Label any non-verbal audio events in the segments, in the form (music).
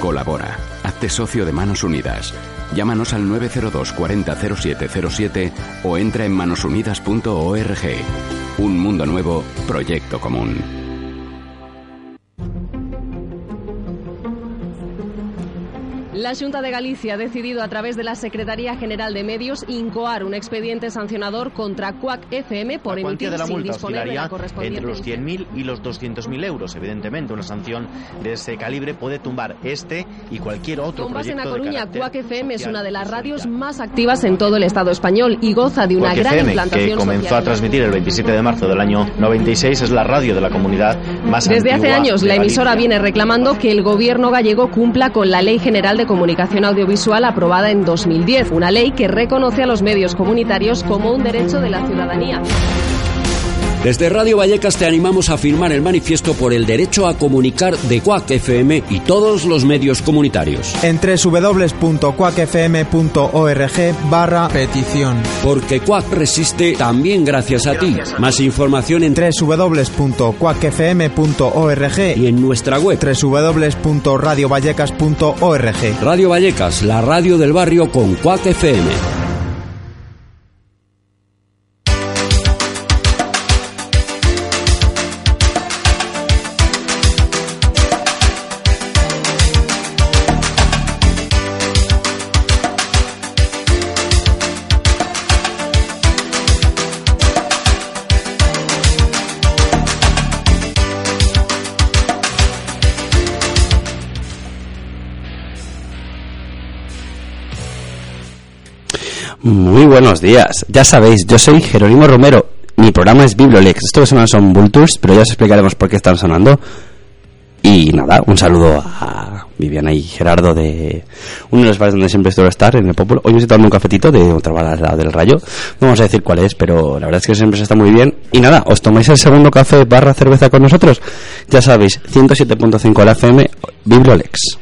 Colabora. Hazte socio de Manos Unidas. Llámanos al 902 40 0707 o entra en manosunidas.org. Un mundo nuevo, proyecto común. La Junta de Galicia ha decidido a través de la Secretaría General de Medios incoar un expediente sancionador contra CUAC FM por la emitir de la sin multa disponer de la correspondiente entre los 100.000 y los 200.000 euros. Evidentemente, una sanción de ese calibre puede tumbar este y cualquier otro Con base en proyecto A Coruña, CUAC FM es una de las radios más activas en todo el Estado español y goza de una Cuac gran FM, implantación que comenzó social. a transmitir el 27 de marzo del año 96, es la radio de la comunidad más Desde hace años, de la emisora viene reclamando que el gobierno gallego cumpla con la Ley General de Comunicación Audiovisual aprobada en 2010, una ley que reconoce a los medios comunitarios como un derecho de la ciudadanía. Desde Radio Vallecas te animamos a firmar el manifiesto por el derecho a comunicar de CUAC FM y todos los medios comunitarios. en www.cuacfm.org barra petición. Porque CUAC resiste también gracias a ti. Más información en www.cuacfm.org y en nuestra web. www.radiovallecas.org Radio Vallecas, la radio del barrio con CUAC FM. Muy buenos días. Ya sabéis, yo soy Jerónimo Romero. Mi programa es Bibliolex. Esto que suenan son Vultures, pero ya os explicaremos por qué están sonando. Y nada, un saludo a Viviana y Gerardo de uno de los bares donde siempre suelo estar, en el Popolo. Hoy me estoy tomando un cafetito de otra bar del Rayo. No vamos a decir cuál es, pero la verdad es que siempre se está muy bien. Y nada, os tomáis el segundo café barra cerveza con nosotros. Ya sabéis, 107.5 la FM, Bibliolex.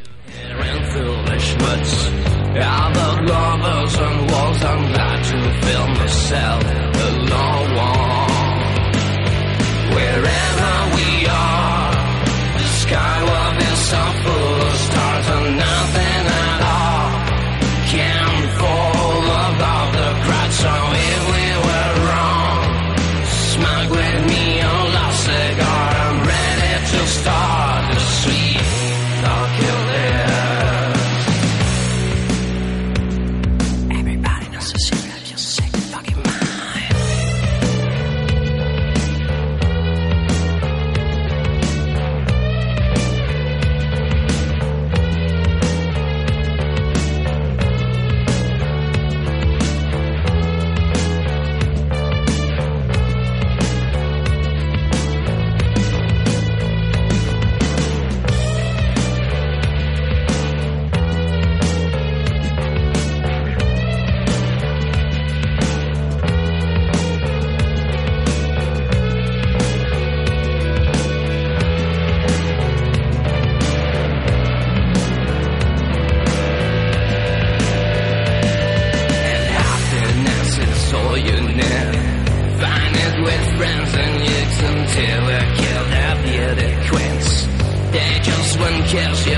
podcast. Yeah.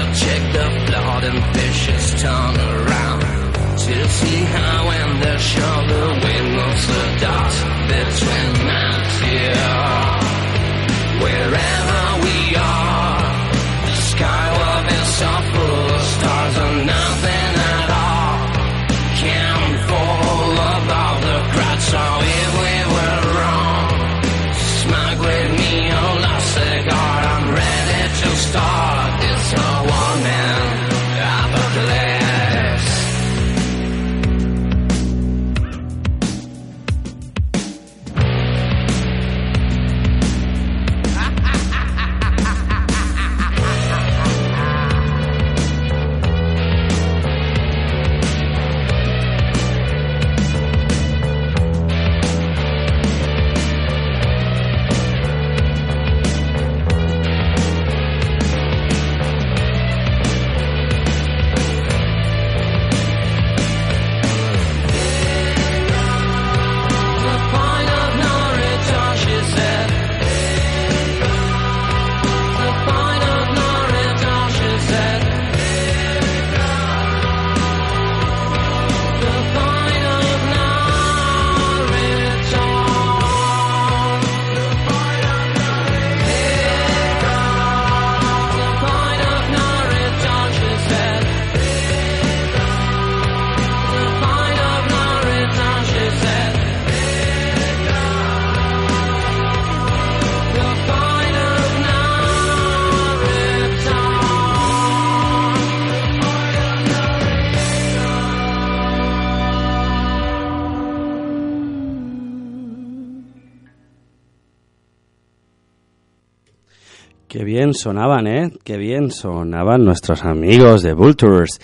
Qué bien sonaban, ¿eh? Qué bien sonaban nuestros amigos de Vultures.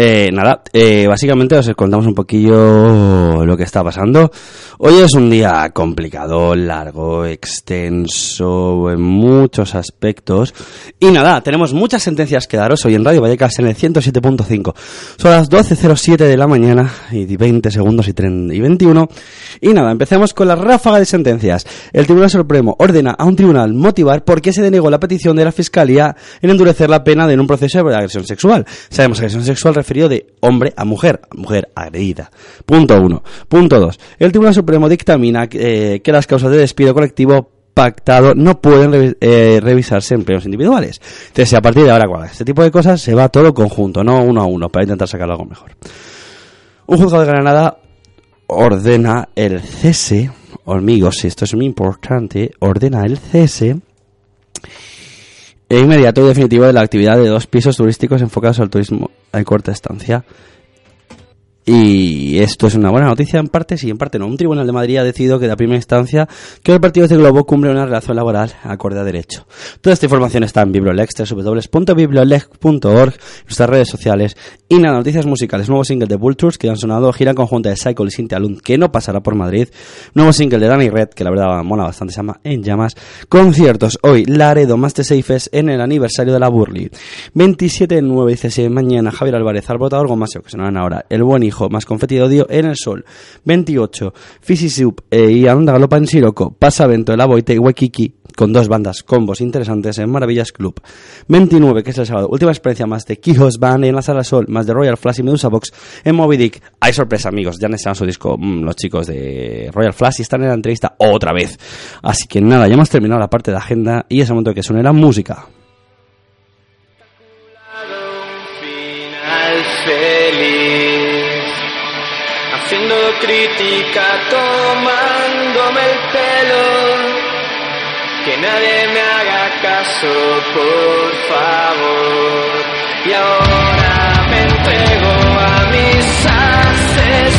Eh, nada, eh, básicamente os contamos un poquillo lo que está pasando. Hoy es un día complicado, largo, extenso en muchos aspectos. Y nada, tenemos muchas sentencias que daros hoy en Radio Vallecas en el 107.5. Son las 12.07 de la mañana y 20 segundos y, 30 y 21. Y nada, empecemos con la ráfaga de sentencias. El Tribunal Supremo ordena a un tribunal motivar por qué se denegó la petición de la Fiscalía en endurecer la pena de un proceso de agresión sexual. Sabemos que agresión sexual de hombre a mujer, mujer agredida. Punto uno. Punto dos. El Tribunal Supremo dictamina eh, que las causas de despido colectivo pactado no pueden eh, revisarse en plenos individuales. Entonces, a partir de ahora, con este tipo de cosas se va todo conjunto, no uno a uno, para intentar sacar algo mejor. Un juzgado de Granada ordena el cese, amigos, esto es muy importante, ordena el cese e inmediato y definitivo de la actividad de dos pisos turísticos enfocados al turismo en corta estancia. Y esto es una buena noticia en parte, sí, en parte no. Un tribunal de Madrid ha decidido que de primera instancia que el partido de Globo cumple una relación laboral acorde a derecho. Toda esta información está en Bibliolex, www.bibliolex.org, nuestras redes sociales. Y nada, noticias musicales. Nuevo single de Vultures que han sonado, gira conjunta de Cycle y Cintia Lund, que no pasará por Madrid. Nuevo single de Danny Red, que la verdad mola bastante, se llama En Llamas. Conciertos hoy, Laredo Master Safes en el aniversario de la Burley. 27 de 9, dice mañana Javier Álvarez, Albotador Gomasio, que sonarán ahora. El buen hijo más confeti de odio en el sol. 28, Fisi Soup eh, y Anda Galopa en Siroco, Pasavento, El Aboite y Waikiki, con dos bandas combos interesantes en Maravillas Club. 29, que es el sábado, última experiencia más de Kijos Band en la Sala Sol, más de Royal Flash y Medusa Box en Moby Dick. Hay sorpresa, amigos, ya han su disco mm, los chicos de Royal Flash y están en la entrevista otra vez. Así que nada, ya hemos terminado la parte de agenda y es el momento de que suene la música. haciendo crítica, tomándome el pelo. Que nadie me haga caso, por favor. Y ahora me entrego a mis asesinos.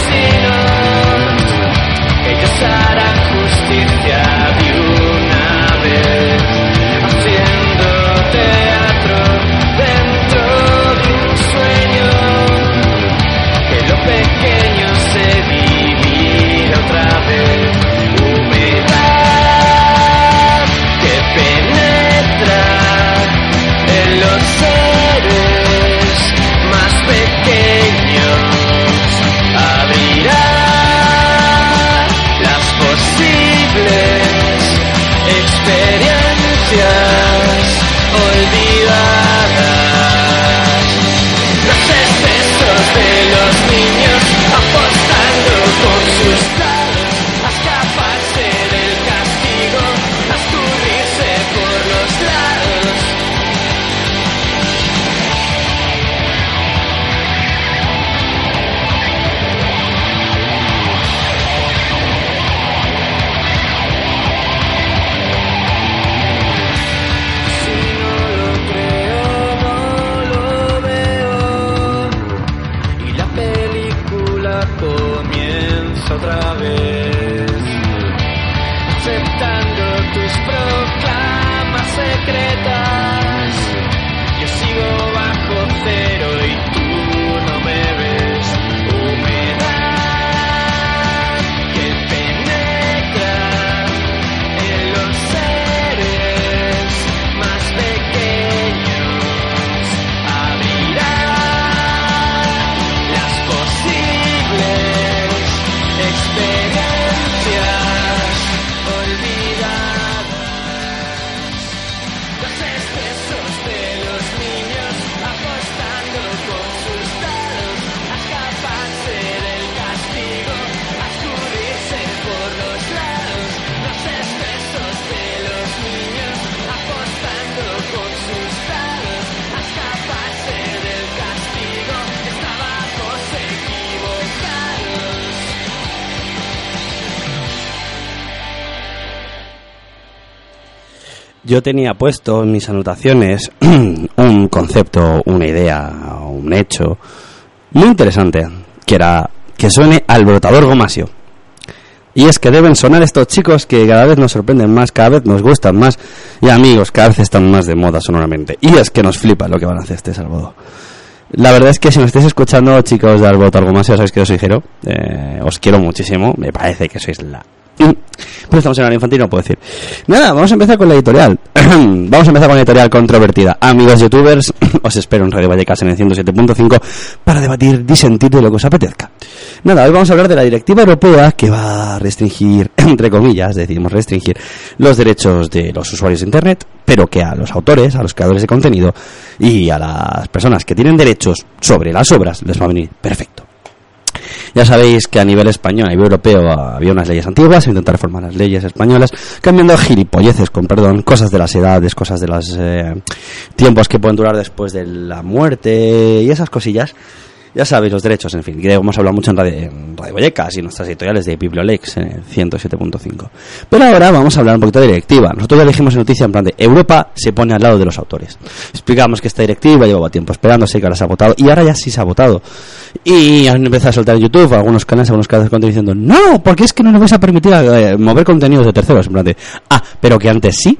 Yo tenía puesto en mis anotaciones (clears throat) un concepto, una idea, un hecho muy interesante, que era que suene al brotador gomasio. Y es que deben sonar estos chicos que cada vez nos sorprenden más, cada vez nos gustan más. Y amigos, cada vez están más de moda sonoramente. Y es que nos flipa lo que van a hacer este sábado. La verdad es que si me estáis escuchando, chicos de Alboto algo más, sabéis que yo soy Jero. Eh, os quiero muchísimo. Me parece que sois la. Pues estamos en el infantil, no puedo decir. Nada, vamos a empezar con la editorial. (clears throat) vamos a empezar con la editorial controvertida. Amigos youtubers, (clears throat) os espero en Radio Vallecas en el 107.5 para debatir, disentir de lo que os apetezca. Nada, hoy vamos a hablar de la directiva europea que va a restringir, (clears throat) entre comillas, decidimos restringir los derechos de los usuarios de Internet, pero que a los autores, a los creadores de contenido y a las personas que tienen derechos sobre las obras les va a venir perfecto. Ya sabéis que a nivel español, a nivel europeo, había unas leyes antiguas, se intentó reformar las leyes españolas, cambiando gilipolleces, con perdón, cosas de las edades, cosas de los tiempos que pueden durar después de la muerte y esas cosillas. Ya sabéis los derechos, en fin, que hemos hablado mucho en Radio, en Radio Vallecas y en nuestras editoriales de Bibliolex en el 107.5. Pero ahora vamos a hablar un poquito de directiva. Nosotros en noticia en plan de Europa se pone al lado de los autores. Explicamos que esta directiva llevaba tiempo esperándose, que ahora se ha votado y ahora ya sí se ha votado. Y han empezado a soltar en YouTube algunos canales, algunos canales de contenido diciendo no, porque es que no nos vais a permitir eh, mover contenidos de terceros. En plan de, ah, pero que antes sí.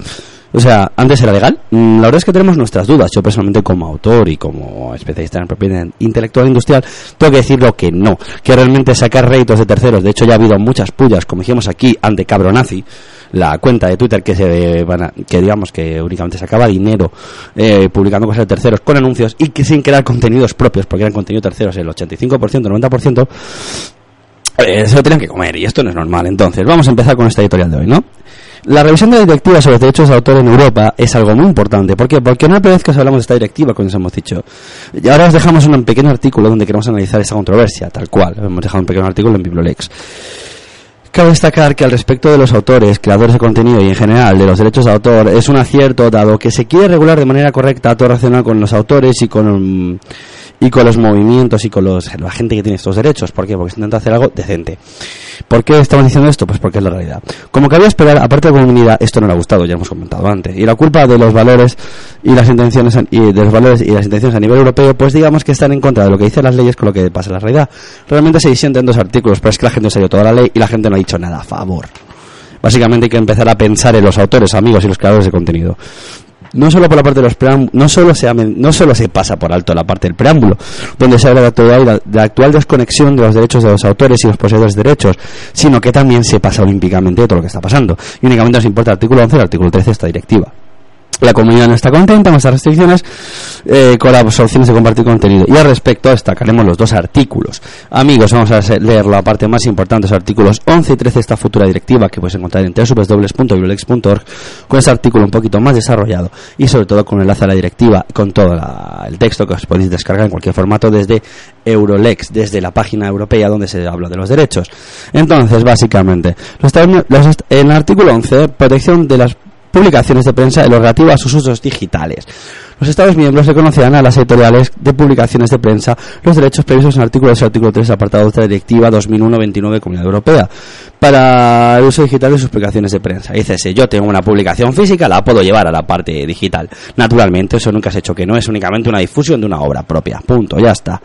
O sea, antes era legal. Mm, La verdad es que tenemos nuestras dudas. Yo personalmente como autor y como especialista en propiedad intelectual e industrial, tengo que decirlo que no. Que realmente sacar réditos de terceros. De hecho, ya ha habido muchas pullas, como dijimos aquí, ante Cabronazi, la cuenta de Twitter que se a- que digamos que únicamente sacaba dinero eh, publicando cosas de terceros con anuncios y que sin crear contenidos propios, porque eran contenidos terceros el 85%, 90%, se lo tenían que comer y esto no es normal. Entonces, vamos a empezar con esta editorial de hoy, ¿no? La revisión de la directiva sobre derechos de autor en Europa es algo muy importante. ¿Por qué? Porque no vez que os hablamos de esta directiva, como os hemos dicho. Y ahora os dejamos un pequeño artículo donde queremos analizar esta controversia, tal cual. Hemos dejado un pequeño artículo en Bibliolex. Cabe destacar que al respecto de los autores, creadores de contenido y en general de los derechos de autor es un acierto dado que se quiere regular de manera correcta todo relacionado con los autores y con mm, y con los movimientos y con los, la gente que tiene estos derechos. ¿Por qué? Porque se intenta hacer algo decente. ¿Por qué estamos diciendo esto? Pues porque es la realidad. Como cabía esperar, aparte de la comunidad, esto no le ha gustado, ya hemos comentado antes. Y la culpa de los valores y las intenciones y de los valores y las intenciones a nivel europeo, pues digamos que están en contra de lo que dicen las leyes con lo que pasa en la realidad. Realmente se disienten dos artículos, pero es que la gente se ido toda la ley y la gente no ha dicho nada a favor. Básicamente hay que empezar a pensar en los autores, amigos y los creadores de contenido. No solo por la parte de los preámbulos, no solo se no solo se pasa por alto la parte del preámbulo, donde se habla de la, de la actual desconexión de los derechos de los autores y los poseedores de derechos, sino que también se pasa olímpicamente de todo lo que está pasando. Y únicamente nos importa el artículo 11 y el artículo 13 de esta directiva. La comunidad no está contenta con estas restricciones, eh, con las opciones de compartir contenido. Y al respecto destacaremos los dos artículos. Amigos, vamos a leer la parte más importante, los artículos 11 y 13 de esta futura directiva que puedes encontrar en www.bibliolex.org con ese artículo un poquito más desarrollado y sobre todo con el enlace a la directiva, con todo la- el texto que os podéis descargar en cualquier formato desde Eurolex, desde la página europea donde se habla de los derechos. Entonces, básicamente, los los en el artículo 11, protección de las publicaciones de prensa en lo relativo a sus usos digitales. Los Estados miembros reconocerán a las editoriales de publicaciones de prensa los derechos previstos en el artículo 2 y artículo 3 apartado de la Directiva 2001-29 Comunidad Europea para el uso digital de sus publicaciones de prensa. Dice, si yo tengo una publicación física, la puedo llevar a la parte digital. Naturalmente, eso nunca se ha hecho que no, es únicamente una difusión de una obra propia. Punto, ya está.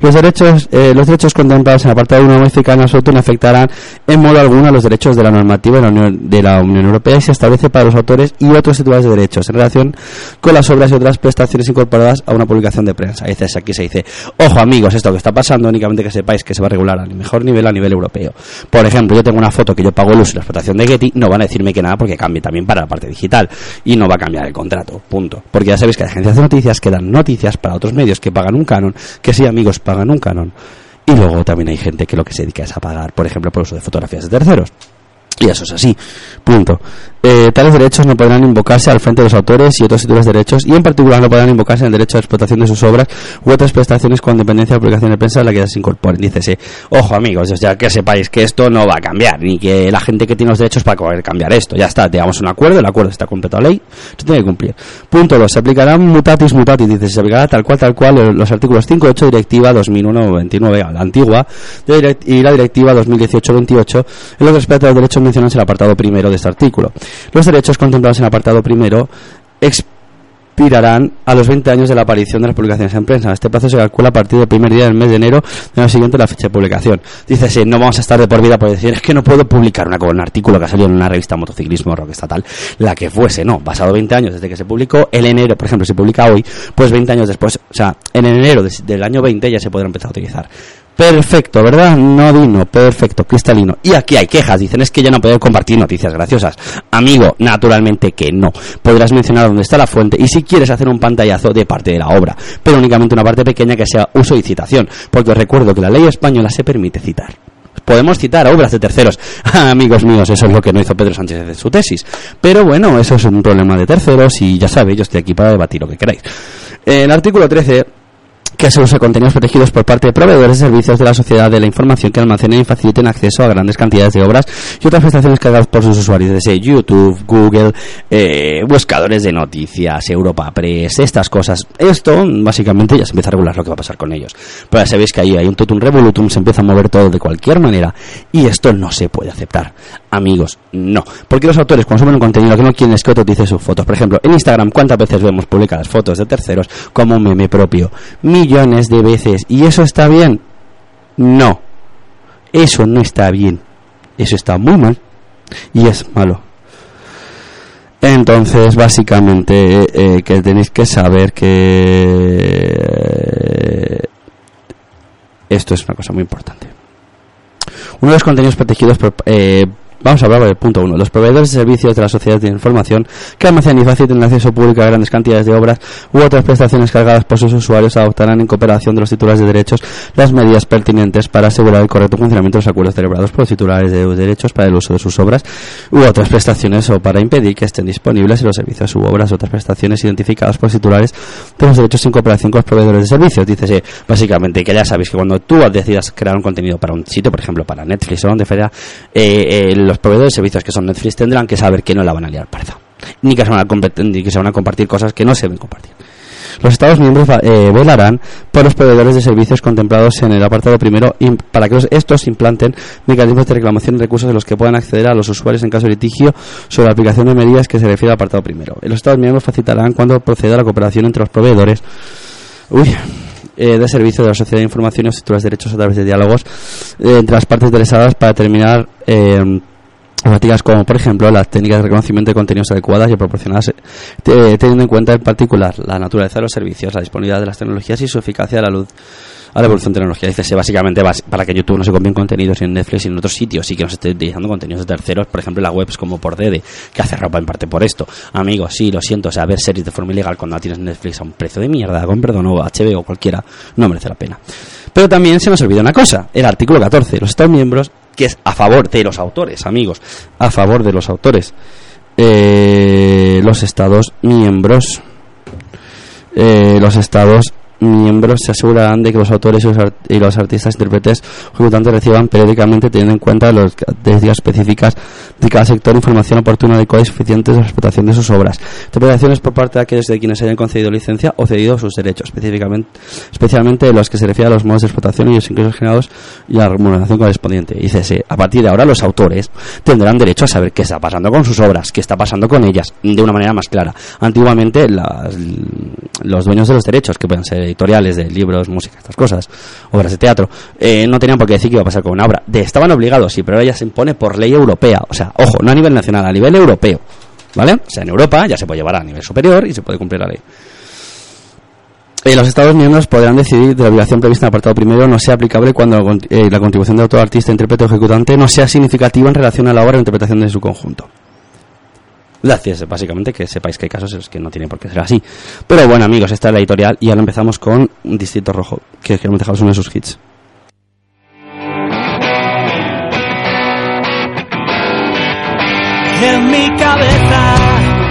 Los derechos, eh, los derechos contemplados en el apartado 1 modifican en absoluto no afectarán en modo alguno a los derechos de la normativa de la Unión, de la Unión Europea y se establece para los autores y otros titulares de derechos en relación con las obras y otras prestaciones incorporadas a una publicación de prensa. Dice, aquí se dice, ojo amigos, esto que está pasando, únicamente que sepáis que se va a regular al mejor nivel a nivel europeo. Por ejemplo, yo tengo una foto que yo pago el uso y la explotación de Getty, no van a decirme que nada porque cambie también para la parte digital y no va a cambiar el contrato, punto. Porque ya sabéis que hay agencias de noticias que dan noticias para otros medios que pagan un canon, que sí amigos pagan un canon. Y luego también hay gente que lo que se dedica es a pagar, por ejemplo, por uso de fotografías de terceros. Y eso es así. Punto. Eh, tales derechos no podrán invocarse al frente de los autores y otros títulos de derechos, y en particular no podrán invocarse en el derecho a explotación de sus obras u otras prestaciones con dependencia de publicación de prensa a la que se incorporen. Dícese, ojo amigos, ya que sepáis que esto no va a cambiar, ni que la gente que tiene los derechos para poder cambiar esto. Ya está, digamos un acuerdo, el acuerdo está completo a ley, se tiene que cumplir. Punto 2. Se aplicarán mutatis mutatis, dice, se aplicará tal cual, tal cual los artículos 5 y 8 Directiva 2001-29, la antigua, de y la Directiva 2018-28, en lo que respecta a los derechos mencionados en el apartado primero de este artículo. Los derechos contemplados en el apartado primero ex- expirarán a los 20 años de la aparición de las publicaciones en prensa. Este plazo se calcula a partir del primer día del mes de enero del año siguiente la fecha de publicación. Dice, sí, no vamos a estar de por vida por decir, es que no puedo publicar una, un artículo que ha salido en una revista motociclismo rock estatal, la que fuese, no, pasado 20 años desde que se publicó, el enero, por ejemplo, se publica hoy, pues 20 años después, o sea, en enero de- del año 20 ya se podrá empezar a utilizar. Perfecto, ¿verdad? No dino, perfecto, cristalino. Y aquí hay quejas, dicen es que ya no poder compartir noticias graciosas. Amigo, naturalmente que no. Podrás mencionar dónde está la fuente y si quieres hacer un pantallazo de parte de la obra, pero únicamente una parte pequeña que sea uso y citación, porque os recuerdo que la ley española se permite citar. Podemos citar obras de terceros. (laughs) Amigos míos, eso es lo que no hizo Pedro Sánchez en su tesis. Pero bueno, eso es un problema de terceros y ya sabéis, yo estoy aquí para debatir lo que queráis. El artículo 13 que se usa contenidos protegidos por parte de proveedores de servicios de la sociedad de la información que almacenen y faciliten acceso a grandes cantidades de obras y otras prestaciones cargadas por sus usuarios, desde YouTube, Google, eh, buscadores de noticias, Europa Press, estas cosas. Esto, básicamente, ya se empieza a regular lo que va a pasar con ellos. Pero ya sabéis que ahí hay un totum revolutum, se empieza a mover todo de cualquier manera y esto no se puede aceptar. Amigos, no. Porque los autores, cuando suben un contenido que no quieren es que otro utilice sus fotos. Por ejemplo, en Instagram, ¿cuántas veces vemos publicadas fotos de terceros como un meme propio? Millones de veces. ¿Y eso está bien? No. Eso no está bien. Eso está muy mal. Y es malo. Entonces, básicamente, eh, que tenéis que saber que esto es una cosa muy importante. Uno de los contenidos protegidos por, eh, Vamos a hablar del punto 1. Los proveedores de servicios de la sociedad de información que almacenan y facilitan el acceso público a grandes cantidades de obras u otras prestaciones cargadas por sus usuarios adoptarán en cooperación de los titulares de derechos las medidas pertinentes para asegurar el correcto funcionamiento de los acuerdos celebrados por los titulares de derechos para el uso de sus obras u otras prestaciones o para impedir que estén disponibles en los servicios u obras u otras prestaciones identificadas por los titulares de los derechos en cooperación con los proveedores de servicios. Dícese básicamente que ya sabéis que cuando tú decidas crear un contenido para un sitio, por ejemplo para Netflix o donde fuera, eh, eh, los proveedores de servicios que son Netflix tendrán que saber que no la van a liar parda. Ni que se van a, ni que se van a compartir cosas que no se deben compartir. Los Estados miembros eh, velarán por los proveedores de servicios contemplados en el apartado primero im- para que estos implanten mecanismos de reclamación y recursos de los que puedan acceder a los usuarios en caso de litigio sobre la aplicación de medidas que se refiere al apartado primero. Los Estados miembros facilitarán cuando proceda la cooperación entre los proveedores uy, eh, de servicio de la sociedad de información y los de derechos a través de diálogos eh, entre las partes interesadas para determinar eh, prácticas como por ejemplo las técnicas de reconocimiento de contenidos adecuadas y proporcionadas eh, te- teniendo en cuenta en particular la naturaleza de los servicios, la disponibilidad de las tecnologías y su eficacia a la luz a la evolución tecnológica. Dice básicamente para que YouTube no se copien contenidos en Netflix y en otros sitios y que no se esté utilizando contenidos de terceros, por ejemplo, las webs como por Dede, que hace ropa en parte por esto. Amigos, sí, lo siento, o sea, ver series de forma ilegal cuando la tienes en Netflix a un precio de mierda, con perdón, o HBO o cualquiera, no merece la pena. Pero también se nos olvida una cosa, el artículo 14, los Estados miembros, que es a favor de los autores, amigos, a favor de los autores. Eh, los Estados miembros eh, los estados miembros se asegurarán de que los autores y los, artistas, intérpretes, ejecutantes reciban periódicamente, teniendo en cuenta las características específicas de cada sector, información oportuna, adecuada y suficiente de la explotación de sus obras. Interpretaciones por parte de aquellos de quienes hayan concedido licencia o cedido sus derechos, específicamente, especialmente de los que se refiere a los modos de explotación y los ingresos generados y la remuneración correspondiente. Dice, sí, a partir de ahora los autores tendrán derecho a saber qué está pasando con sus obras, qué está pasando con ellas, de una manera más clara. Antiguamente las- los dueños de los derechos, que pueden ser editoriales de libros, música, estas cosas, obras de teatro, eh, no tenían por qué decir qué iba a pasar con una obra. De, estaban obligados, sí, pero ahora ya se impone por ley europea. O sea, ojo, no a nivel nacional, a nivel europeo. ¿Vale? O sea, en Europa ya se puede llevar a nivel superior y se puede cumplir la ley. Eh, los Estados miembros podrán decidir de la obligación prevista en el apartado primero no sea aplicable cuando la eh, contribución de autor, artista, intérprete o ejecutante no sea significativa en relación a la obra o interpretación de su conjunto. Gracias, básicamente que sepáis que hay casos en los que no tiene por qué ser así. Pero bueno, amigos, esta es la editorial y ahora empezamos con Distrito Rojo, que queremos dejaros uno de sus hits. En mi cabeza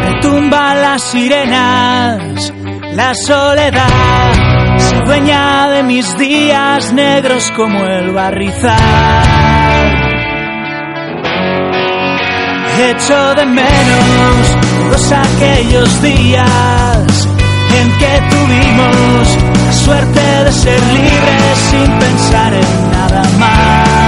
retumban las sirenas, la soledad se dueña de mis días negros como el barrizal. Echo de menos todos aquellos días en que tuvimos la suerte de ser libres sin pensar en nada más.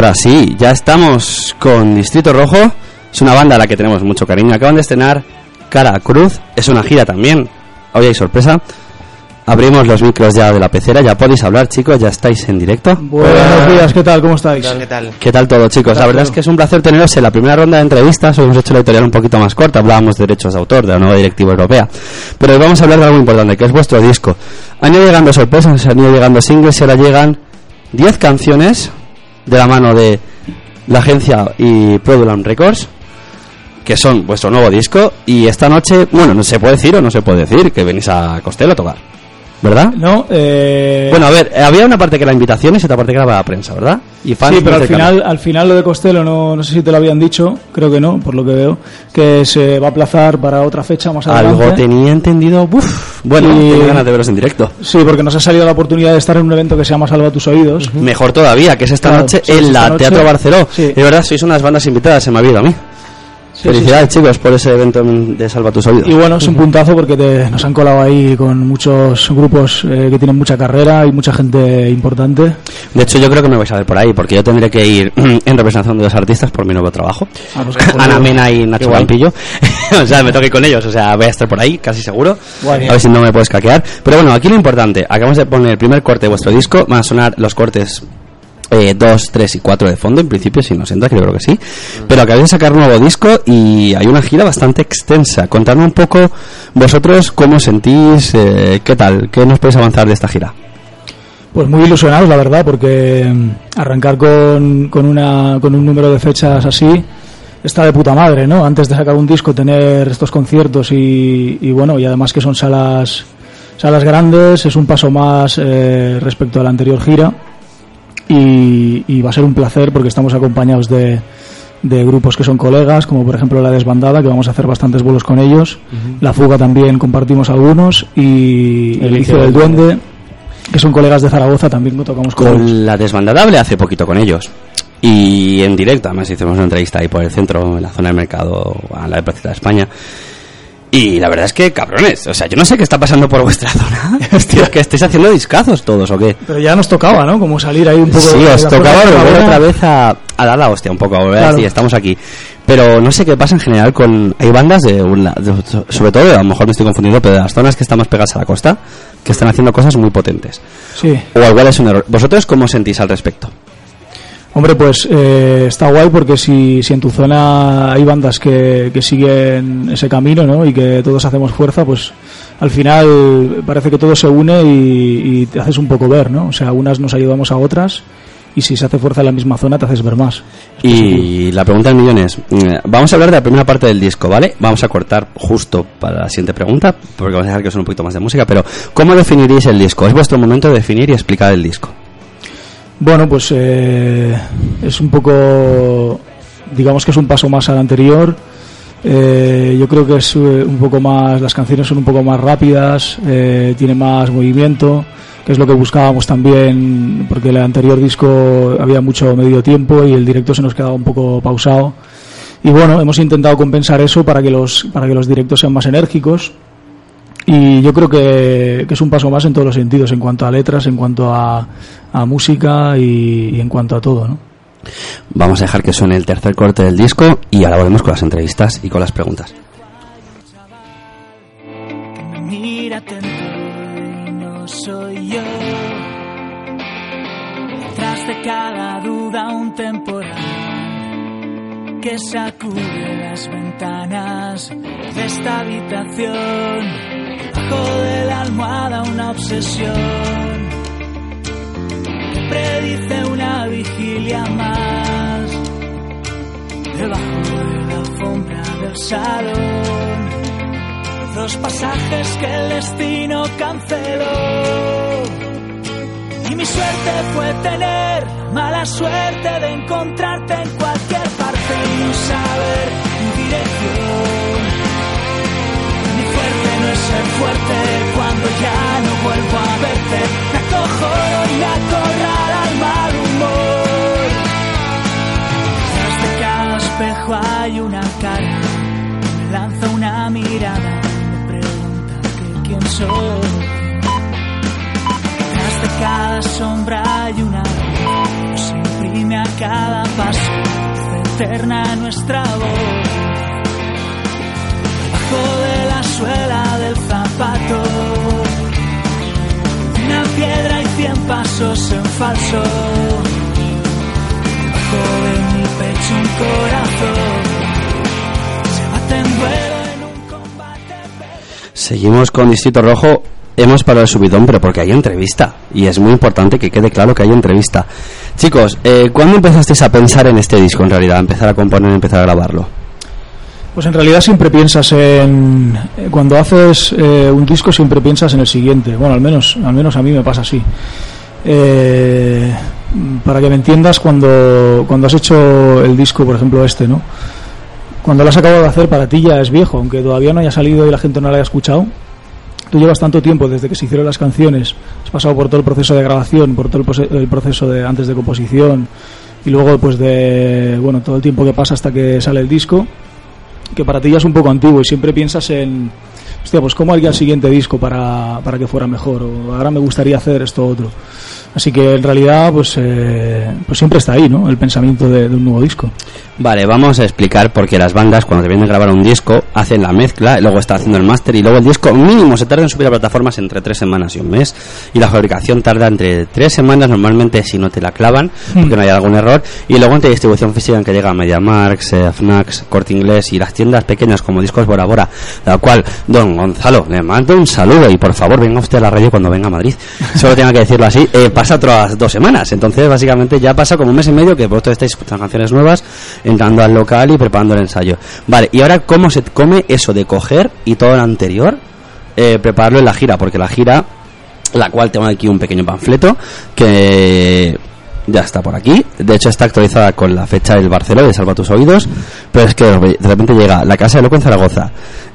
Ahora sí, ya estamos con Distrito Rojo. Es una banda a la que tenemos mucho cariño. Acaban de estrenar Cara a Cruz. Es una gira también. Hoy hay sorpresa. Abrimos los micros ya de la pecera. Ya podéis hablar, chicos. Ya estáis en directo. Buenos días, ¿qué tal? ¿Cómo estáis? ¿Qué tal? ¿Qué tal todo, chicos? La verdad es que es un placer teneros en la primera ronda de entrevistas. Hoy hemos hecho la editorial un poquito más corta. Hablábamos de derechos de autor, de la nueva directiva europea. Pero hoy vamos a hablar de algo importante, que es vuestro disco. Han ido llegando sorpresas, han ido llegando singles y ahora llegan 10 canciones de la mano de la agencia y Produlam Records, que son vuestro nuevo disco. Y esta noche, bueno, no se puede decir o no se puede decir que venís a Costello a tocar, ¿verdad? No, eh... Bueno, a ver, había una parte que era invitaciones y otra parte que era para la prensa, ¿verdad? Y fans Sí, pero al cercanos. final, al final lo de Costello, no, no sé si te lo habían dicho, creo que no, por lo que veo, que se va a aplazar para otra fecha más adelante. Algo tenía entendido. Uf, bueno, Y- tengo ganas de veros en directo. Sí, porque nos ha salido la oportunidad de estar en un evento que se llama Salva tus oídos. Mejor todavía, que es esta Claro, noche sí, en la noche. Teatro Barceló. Sí. De verdad, sois unas bandas invitadas, se me ha habido a mí. Sí, Felicidades, chicos, por ese evento de Salva tus oídos. Y bueno, es un puntazo porque te- nos han colado ahí con muchos grupos eh, que tienen mucha carrera y mucha gente importante. De hecho, yo creo que me vais a ver por ahí, porque yo tendré que ir (clears throat) en representación de dos artistas por mi nuevo trabajo. Ah, pues, (laughs) Ana Mena y Nacho. Campillo. (laughs) o sea, me toque con ellos, o sea, voy a estar por ahí, casi seguro. Guay. A ver si no me puedes caquear. Pero bueno, aquí lo importante, acabamos de poner el primer corte de vuestro disco, van a sonar los cortes 2, 3 y 4 de fondo, en principio, si nos entra, creo que sí. Pero acabáis de sacar un nuevo disco y hay una gira bastante extensa. Contadme un poco vosotros cómo sentís, eh, qué tal, qué nos podéis avanzar de esta gira. Pues muy ilusionados, la verdad, porque mm, arrancar con, con, una, con un número de fechas así está de puta madre, ¿no? Antes de sacar un disco, tener estos conciertos y, y bueno, y además que son salas, salas grandes, es un paso más eh, respecto a la anterior gira y, y va a ser un placer porque estamos acompañados de, de grupos que son colegas, como por ejemplo La Desbandada, que vamos a hacer bastantes vuelos con ellos, La Fuga también compartimos algunos y El Vicio del Duende, que son colegas de Zaragoza, también tocamos con, ellos. Con la desbandada hablé hace poquito con ellos. Y en directo, además hicimos una entrevista ahí por el centro, en la zona del mercado, a la de Placita de España. Y la verdad es que, cabrones, o sea, yo no sé qué está pasando por vuestra zona. (laughs) Hostia, que estáis haciendo discazos todos o qué. Pero ya nos tocaba, ¿no? Como salir ahí un poco Sí, de os tocaba volver otra vez a, a dar la hostia un poco, a volver a Claro. decir, estamos aquí. Pero no sé qué pasa en general con... Hay bandas de, un la- de- sobre todo, a lo mejor me estoy confundiendo, pero de las zonas que están más pegadas a la costa, que están haciendo cosas muy potentes. Sí. O igual es un error. ¿Vosotros cómo os sentís al respecto? Hombre, pues eh, está guay porque si, si en tu zona hay bandas que, que siguen ese camino ¿no? y que todos hacemos fuerza, pues al final parece que todo se une y, y te haces un poco ver, ¿no? O sea, unas nos ayudamos a otras y si se hace fuerza en la misma zona te haces ver más. Y la pregunta del millón es, mm, vamos a hablar de la primera parte del disco, ¿vale? Vamos a cortar justo para la siguiente pregunta, porque vamos a dejar que suene un poquito más de música, pero ¿cómo definiríais el disco? Es vuestro momento de definir y explicar el disco. Bueno, pues eh, es un poco, digamos que es un paso más al anterior. Eh, yo creo que es eh, un poco más, las canciones son un poco más rápidas, eh, tiene más movimiento, que es lo que buscábamos también, porque el anterior disco había mucho medio tiempo y el directo se nos quedaba un poco pausado. Y bueno, hemos intentado compensar eso para que los, para que los directos sean más enérgicos. Y yo creo que, que es un paso más en todos los sentidos, en cuanto a letras, en cuanto a, a música y, y en cuanto a todo, ¿no? Vamos a dejar que suene el tercer corte del disco y ahora volvemos con las entrevistas y con las preguntas. Mira atento y no soy yo. Detrás de cada duda un temporal que sacude las ventanas de esta habitación. De la almohada una obsesión que predice una vigilia más. Debajo de la alfombra del salón dos pasajes que el destino canceló. Y mi suerte fue tener mala suerte de encontrarte en cualquier parte y no saber mi dirección. Ser fuerte cuando ya no vuelvo a verte. Me acojo y me acorral al mal humor. Detrás de cada espejo hay una cara, me lanza una mirada, me pregunta quién soy. Detrás de cada sombra hay una luz, se imprime a cada paso, eterna nuestra voz. Debajo de la suela del zapato, una piedra y cien pasos en falso. Debajo de mi pecho un corazón, se bate en duelo en un combate. Seguimos con Distrito Rojo. Hemos parado el subidón, pero porque hay entrevista. Y es muy importante que quede claro que hay entrevista. Chicos, eh, ¿cuándo empezasteis a pensar en este disco en realidad? Empezar a componer, empezar a grabarlo. Pues en realidad siempre piensas en eh, cuando haces eh, un disco siempre piensas en el siguiente. Bueno, al menos al menos a mí me pasa así. Eh, para que me entiendas cuando cuando has hecho el disco, por ejemplo este, ¿no? Cuando lo has acabado de hacer para ti ya es viejo, aunque todavía no haya salido y la gente no lo haya escuchado. Tú llevas tanto tiempo desde que se hicieron las canciones, has pasado por todo el proceso de grabación, por todo el, proceso de antes de composición y luego pues de bueno todo el tiempo que pasa hasta que sale el disco que para ti ya es un poco antiguo y siempre piensas en, hostia, pues cómo haría el siguiente disco para, para que fuera mejor, o ahora me gustaría hacer esto otro. Así que en realidad, pues, eh, pues siempre está ahí, ¿no? El pensamiento de, de un nuevo disco. Vale, vamos a explicar por qué las bandas cuando te vienen a grabar un disco hacen la mezcla, luego está haciendo el máster y luego el disco mínimo se tarda en subir a plataformas entre tres semanas y un mes y la fabricación tarda entre tres semanas normalmente si no te la clavan porque no hay algún error y luego entre distribución física en que llega a MediaMarkt, eh, Fnacs, Corte Inglés y las tiendas pequeñas como Discos Bora Bora, la cual don Gonzalo le mando un saludo y por favor venga usted a la radio cuando venga a Madrid solo tengo que decirlo así, eh, pasa otras dos semanas entonces básicamente ya pasa como un mes y medio que vosotros estáis escuchando canciones nuevas entrando al local y preparando el ensayo. Vale, y ahora, ¿cómo se come eso de coger y todo lo anterior? Eh, prepararlo en la gira, porque la gira, la cual tengo aquí un pequeño panfleto que ya está por aquí. De hecho, está actualizada con la fecha del Barcelona de Salva tus Oídos. Pero es que de repente llega La Casa de Loco en Zaragoza,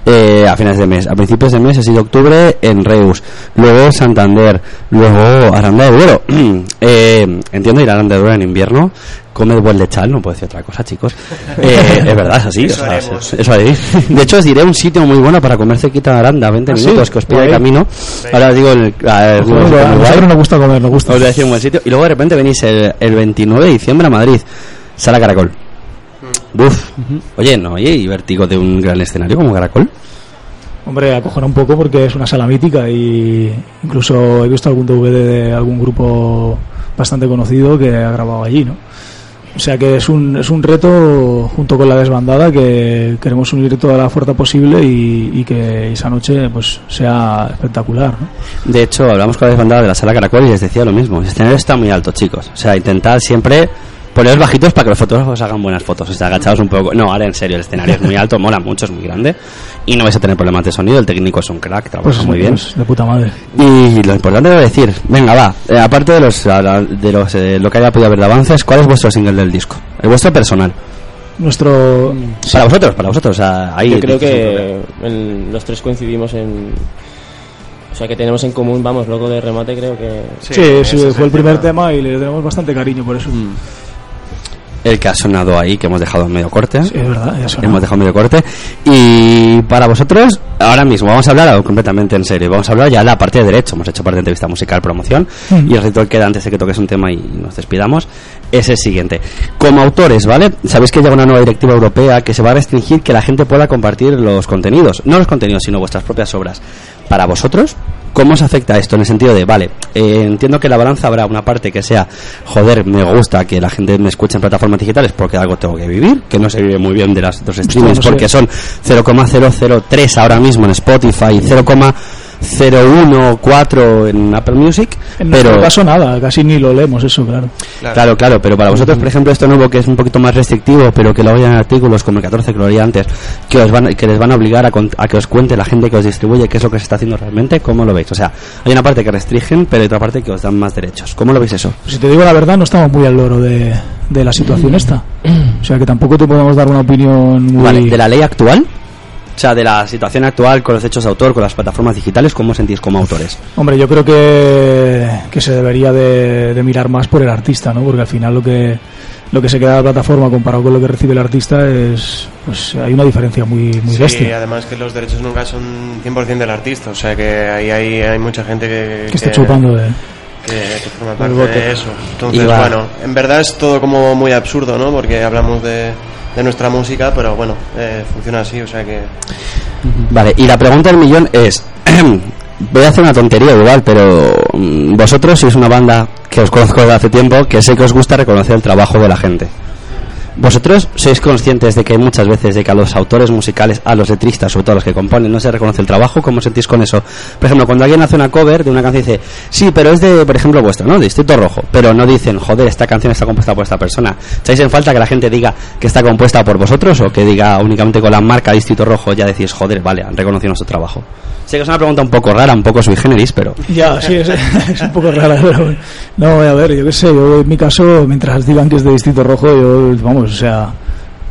eh, a finales de mes. A principios de mes, así de octubre, en Reus. Luego Santander. Luego Aranda de Duero. (clears throat) eh, entiendo ir a Aranda de Duero en invierno. Come buen lechal, no puedo decir otra cosa, chicos. Eh, (laughs) es verdad, es así. Eso o sea, haremos. eso. De hecho, os diré un sitio muy bueno para comer cerquita de Aranda, 20 ¿Ah, sí? minutos, que os pilla de Guay. camino. Ahora os digo, el, a- un sitio a nosotros nos gusta comer, nos gusta. Os voy a decir un buen sitio. Y luego de repente venís el, el 29 de diciembre a Madrid. Sala Caracol. Buf. Oye, ¿no? Oye, y vértigo de un gran escenario como Caracol. Hombre, acojona un poco porque es una sala mítica y incluso he visto algún DVD de algún grupo bastante conocido que ha grabado allí, ¿no? O sea que es un, es un reto junto con la desbandada que queremos unir toda la fuerza posible y, y que esa noche pues sea espectacular, ¿no? De hecho, hablamos con la desbandada de la Sala Caracol y les decía lo mismo. El escenario está muy alto, chicos. O sea, intentad siempre poneros bajitos para que los fotógrafos hagan buenas fotos. O sea, agachados un poco. No, ahora en serio, el escenario es muy alto, mola mucho, es muy grande. Y no vais a tener problemas de sonido. El técnico es un crack, trabaja Pues muy bien. pues, de puta madre. Y lo importante de decir, venga, va, eh, aparte de los, de los eh, lo que haya podido haber de avances, ¿cuál es vuestro single del disco? El vuestro personal. Nuestro Para vosotros, para vosotros. O sea, ahí Yo creo que en- los tres coincidimos en. O sea, que tenemos en común, vamos, loco de remate, creo que. Sí, sí, fue el primer tema y le tenemos bastante cariño por eso. El que ha sonado ahí, que hemos dejado en medio corte. Sí, es verdad. Hemos dejado medio corte. Y para vosotros, ahora mismo vamos a hablar algo completamente en serio. Vamos a hablar ya de la parte de derecho. Hemos hecho parte de entrevista musical, promoción. Mm. Y el ritual que queda antes de que toques un tema y nos despidamos es el siguiente. Como autores, ¿vale? Sabéis que llega una nueva directiva europea que se va a restringir que la gente pueda compartir los contenidos. No los contenidos, sino vuestras propias obras. Para vosotros, ¿Cómo os afecta esto? En el sentido de, vale, eh, entiendo que la balanza habrá una parte que sea, joder, me gusta que la gente me escuche en plataformas digitales porque algo tengo que vivir, que no se vive muy bien de las dos streamings no sé. porque son 0,003 ahora mismo en Spotify, 0,014 en Apple Music, En pero nuestro caso nada, casi ni lo leemos eso, claro. Claro, claro, pero para vosotros, por ejemplo, esto nuevo que es un poquito más restrictivo, pero que lo hayan en artículos como el 14 que lo haría antes, que os van, que les van a obligar a, cont- a que os cuente la gente que os distribuye qué es lo que se está haciendo realmente, ¿cómo lo veis? O sea, hay una parte que restringen, pero hay otra parte que os dan más derechos. ¿Cómo lo veis eso? Si te digo la verdad, no estamos muy al loro de, de la situación esta. O sea que tampoco te podemos dar una opinión muy... Vale, de la ley actual, o sea, de la situación actual con los hechos de autor, con las plataformas digitales, ¿cómo os sentís como autores? Hombre, yo creo que, que se debería de, de mirar más por el artista, ¿no? Porque al final lo que lo que se queda de la plataforma comparado con lo que recibe el artista es pues hay una diferencia muy muy Sí, bestia. además que los derechos nunca son 100% del artista, o sea que ahí hay, hay mucha gente que, Que está chupando de- que, que forma parte de eso. Entonces, bueno, en verdad es todo como muy absurdo, ¿no? Porque hablamos de, de nuestra música, pero bueno, eh, funciona así, o sea que... Vale, y la pregunta del millón es, (clears throat) voy a hacer una tontería igual, pero mm, vosotros sois una banda que os conozco desde hace tiempo, que sé que os gusta reconocer el trabajo de la gente. ¿Vosotros sois conscientes de que muchas veces de que a los autores musicales, a los letristas, sobre todo a los que componen, no se reconoce el trabajo? ¿Cómo sentís con eso? Por ejemplo, cuando alguien hace una cover de una canción y dice, sí, pero es de, por ejemplo, vuestra, ¿no? Distrito Rojo. Pero no dicen, joder, esta canción está compuesta por esta persona. ¿Echáis en falta que la gente diga que está compuesta por vosotros o que diga únicamente con la marca Distrito Rojo ya decís, joder, vale, han reconocido nuestro trabajo? Sé que es una pregunta un poco rara, un poco sui generis, pero... Ya, sí, es, (laughs) un poco rara, no, a ver, yo qué sé, yo en mi caso, mientras digan que es de Distrito Rojo, yo, vamos, o sea,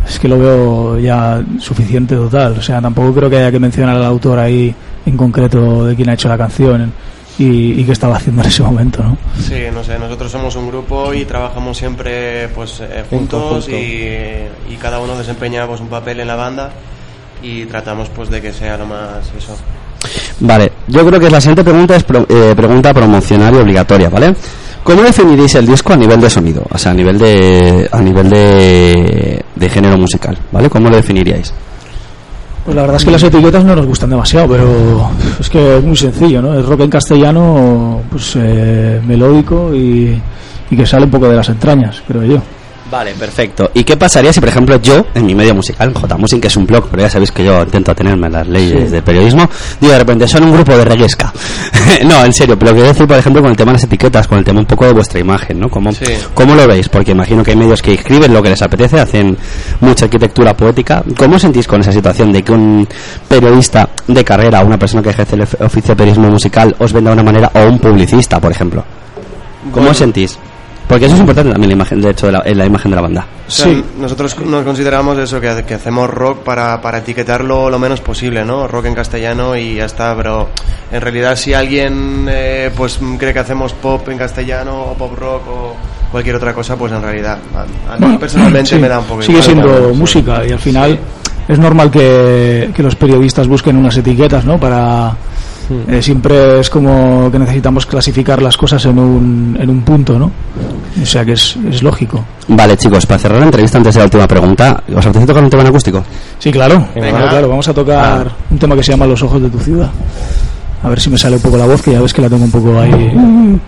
es que lo veo ya suficiente total, o sea, tampoco creo que haya que mencionar al autor ahí en concreto de quién ha hecho la canción y, y qué estaba haciendo en ese momento, ¿no? Sí, no sé, nosotros somos un grupo y trabajamos siempre pues eh, juntos y, y cada uno desempeña pues un papel en la banda y tratamos pues de que sea lo más eso. Vale, yo creo que la siguiente pregunta es pro- eh, pregunta promocional y obligatoria, ¿vale? ¿Cómo definiréis el disco a nivel de sonido? O sea, a nivel de a nivel de, de género musical, ¿vale? ¿Cómo lo definiríais? Pues la verdad es que las etiquetas no nos gustan demasiado, pero es que es muy sencillo, ¿no? Es rock en castellano, pues eh, melódico y, y que sale un poco de las entrañas, creo yo. Vale, perfecto. ¿Y qué pasaría si, por ejemplo, yo, en mi medio musical, en J Music, que es un blog, pero ya sabéis que yo intento atenerme a las leyes Sí. de periodismo, digo de repente, son un grupo de reggae ska. (laughs) no, en serio, pero quiero decir, por ejemplo, con el tema de las etiquetas, con el tema un poco de vuestra imagen, ¿no? ¿Cómo, Sí. ¿Cómo lo veis? Porque imagino que hay medios que escriben lo que les apetece, hacen mucha arquitectura poética. ¿Cómo os sentís con esa situación de que un periodista de carrera, una persona que ejerce el of- oficio de periodismo musical, os venda de una manera, o un publicista, por ejemplo? ¿Cómo Bueno, os sentís? Porque eso es importante también, la imagen, de hecho, de la, en la imagen de la banda. O sea, Nosotros nos consideramos eso, que, que hacemos rock para, para etiquetarlo lo menos posible, ¿no? Rock en castellano y ya está, pero en realidad si alguien eh, pues cree que hacemos pop en castellano o pop rock o cualquier otra cosa, pues en realidad a, a mí personalmente sí, me da un poco Sigue igual, siendo sí. música y al final es normal que, que los periodistas busquen unas etiquetas, ¿no? Para eh, siempre es como que necesitamos clasificar las cosas en un, en un punto, ¿no? O sea que es, es lógico. Vale, chicos, para cerrar la entrevista antes de la última pregunta, ¿os apetece tocar un tema en acústico? Sí, claro. Venga. Claro, claro. Vamos a tocar un tema que se llama Los ojos de tu ciudad. A ver si me sale un poco la voz, que ya ves que la tengo un poco ahí.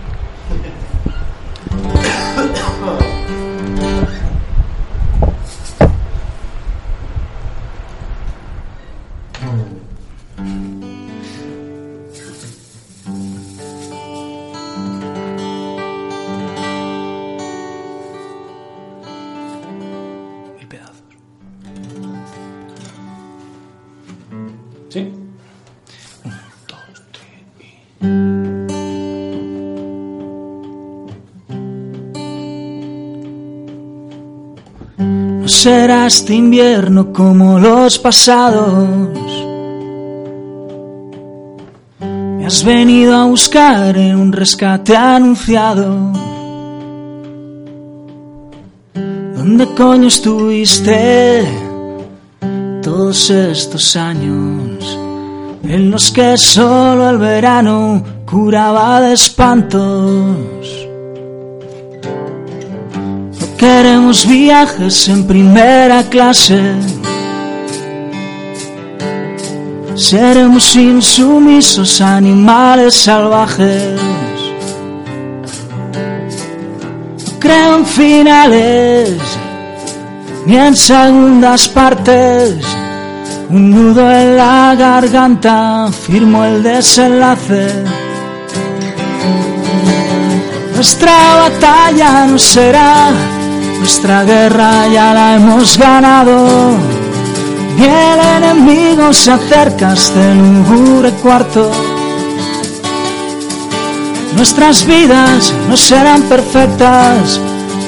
No será este invierno como los pasados. Me has venido a buscar en un rescate anunciado. ¿Dónde coño estuviste todos estos años en los que solo el verano curaba de espantos? Queremos viajes en primera clase. Seremos insumisos animales salvajes. No creo en finales ni en segundas partes. Un nudo en la garganta firmo el desenlace. Nuestra batalla no será, nuestra guerra ya la hemos ganado. Y el enemigo se acerca a este lúgubre cuarto. Nuestras vidas no serán perfectas,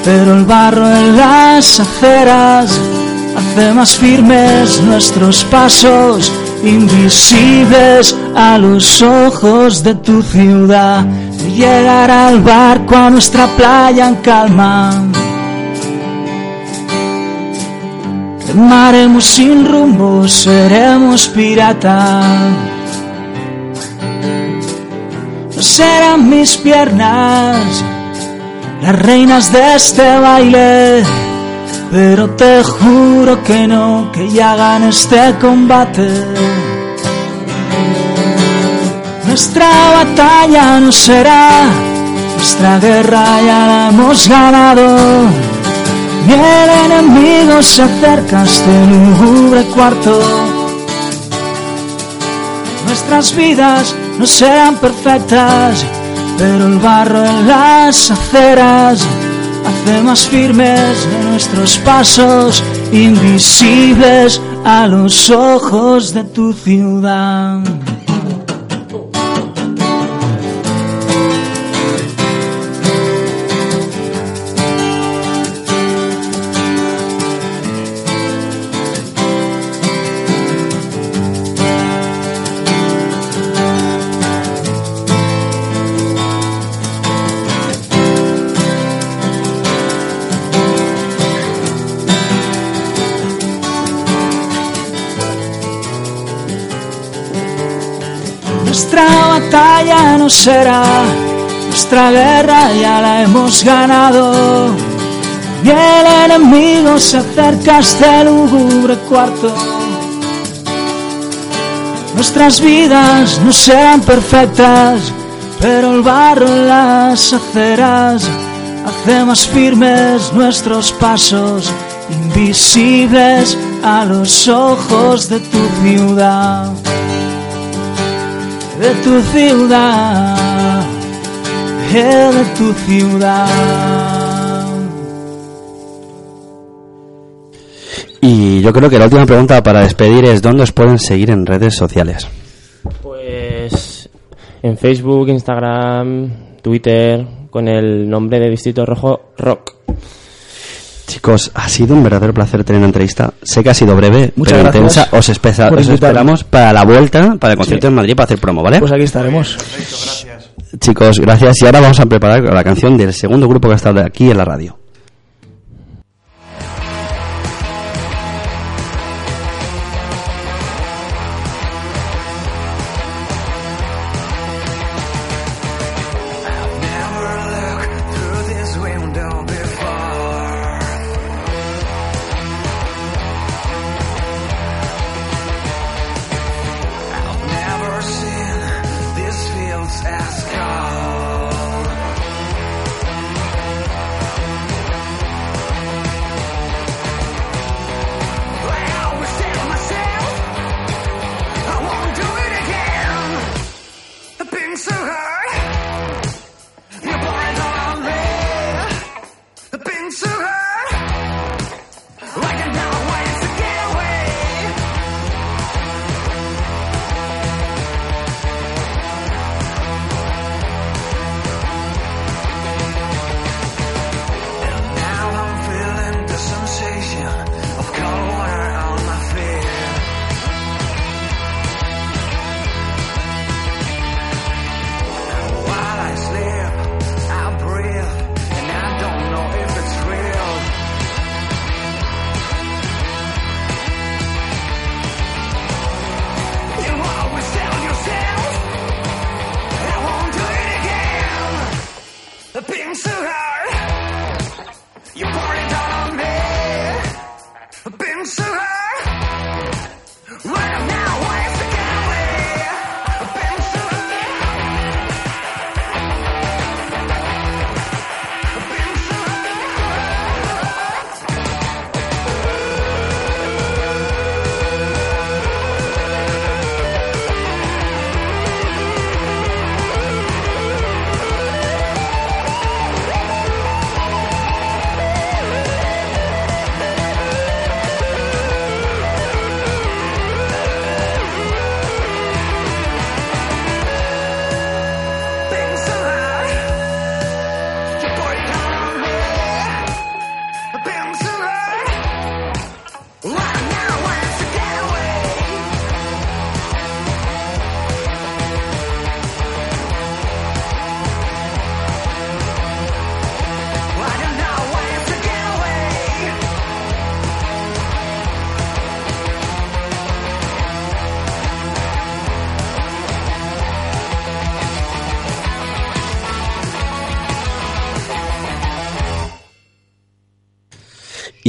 pero el barro en las aceras hace más firmes nuestros pasos, invisibles a los ojos de tu ciudad. Y llegará al barco a nuestra playa en calma. Remaremos sin rumbo, seremos piratas. No serán mis piernas las reinas de este baile, pero te juro que no, que ya gane este combate. Nuestra batalla no será, nuestra guerra ya la hemos ganado. Y el enemigo se acerca a este lúgubre cuarto. Nuestras vidas no serán perfectas, pero el barro en las aceras hace más firmes nuestros pasos, invisibles a los ojos de tu ciudad. Será, nuestra guerra ya la hemos ganado. Y el enemigo se acerca a este lúgubre cuarto. Nuestras vidas no serán perfectas, pero el barro las aceras hace más firmes nuestros pasos, invisibles a los ojos de tu ciudad de tu ciudad, de tu ciudad. Y yo creo que la última pregunta para despedir es ¿dónde os pueden seguir en redes sociales? Pues en Facebook, Instagram, Twitter, con el nombre de Distrito Rojo Rock. Chicos, ha sido un verdadero placer tener una entrevista. Sé que ha sido breve, Muchas pero gracias intensa. Os, espesa- esperamos para la vuelta, para el concierto Sí. en Madrid, para hacer promo, ¿vale? Pues aquí estaremos. Chicos, gracias. Y ahora vamos a preparar la canción del segundo grupo que ha estado aquí en la radio.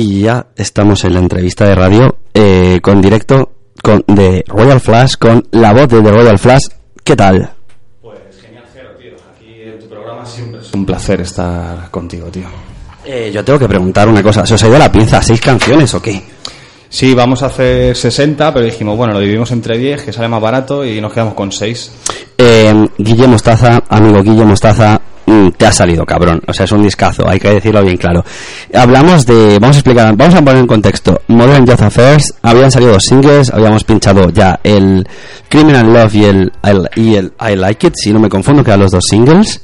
Y ya estamos en la entrevista de radio eh, con directo con, de Royal Flash con la voz de The Royal Flash. ¿Qué tal? Es un placer estar contigo, tío. Eh, yo tengo que preguntar una cosa. ¿Se os ha ido la pinza? ¿Seis canciones o qué? Sí, vamos a hacer 60, pero dijimos, bueno, lo dividimos entre 10, que sale más barato, y nos quedamos con 6. Eh, Guille Mostaza, amigo Guille Mostaza, te ha salido, cabrón. O sea, es un discazo, hay que decirlo bien claro. Hablamos de, vamos a explicar, vamos a poner en contexto. Modern Youth Affairs, habían salido dos singles, habíamos pinchado ya el Criminal Love y el, y el I Like It, si no me confundo, que eran los dos singles.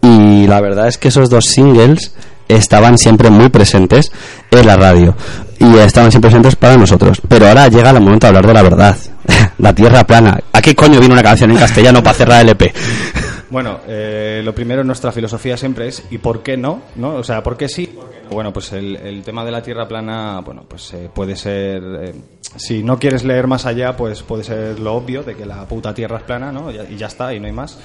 Y la verdad es que esos dos singles estaban siempre muy presentes en la radio y estaban siempre presentes para nosotros. Pero ahora llega el momento de hablar de la verdad. (laughs) la tierra plana. ¿A qué coño viene una canción en castellano para cerrar el EP? Bueno, eh, lo primero, nuestra filosofía siempre es ¿y por qué no? ¿no? O sea, ¿por qué sí? Bueno, pues el, el tema de la tierra plana, bueno, pues eh, puede ser... eh, si no quieres leer más allá, pues puede ser lo obvio de que la puta tierra es plana, ¿no? Y ya- está, y no hay más.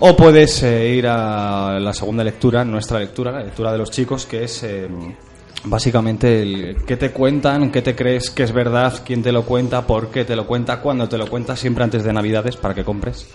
O puedes eh, ir a la segunda lectura, nuestra lectura, la lectura de los chicos, que es... eh, Básicamente, el, ¿qué te cuentan? ¿Qué te crees que es verdad? ¿Quién te lo cuenta? ¿Por qué te lo cuenta? ¿Cuándo te lo cuenta? Siempre antes de Navidades para que compres.